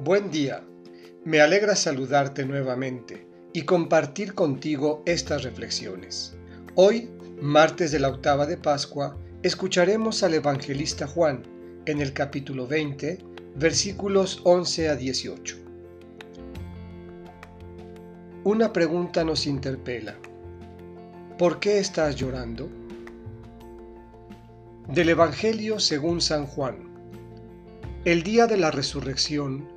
Buen día. Me alegra saludarte nuevamente y compartir contigo estas reflexiones. Hoy, martes de la octava de Pascua, escucharemos al evangelista Juan en el capítulo 20, versículos 11 a 18. Una pregunta nos interpela. ¿Por qué estás llorando? Del Evangelio según San Juan. El día de la resurrección,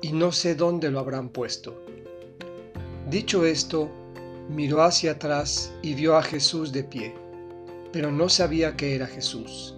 y no sé dónde lo habrán puesto. Dicho esto, miró hacia atrás y vio a Jesús de pie, pero no sabía que era Jesús.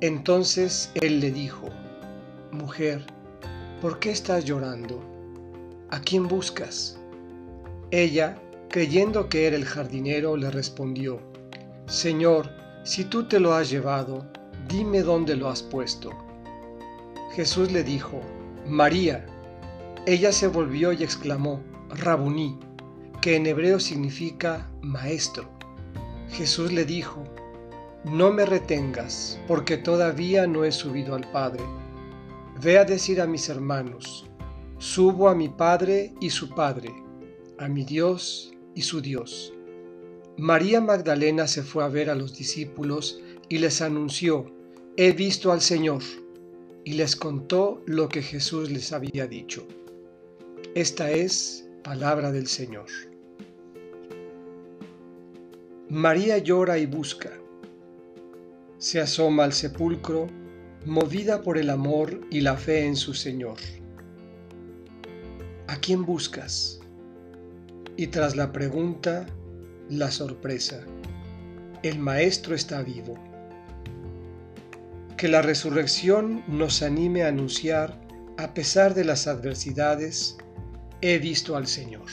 Entonces él le dijo, Mujer, ¿por qué estás llorando? ¿A quién buscas? Ella, creyendo que era el jardinero, le respondió, Señor, si tú te lo has llevado, dime dónde lo has puesto. Jesús le dijo, María. Ella se volvió y exclamó, Rabuní, que en hebreo significa maestro. Jesús le dijo, No me retengas, porque todavía no he subido al Padre. Ve a decir a mis hermanos, Subo a mi Padre y su Padre, a mi Dios y su Dios. María Magdalena se fue a ver a los discípulos y les anunció, He visto al Señor y les contó lo que Jesús les había dicho. Esta es palabra del Señor. María llora y busca. Se asoma al sepulcro, movida por el amor y la fe en su Señor. ¿A quién buscas? Y tras la pregunta, la sorpresa. El Maestro está vivo que la resurrección nos anime a anunciar, a pesar de las adversidades, he visto al Señor.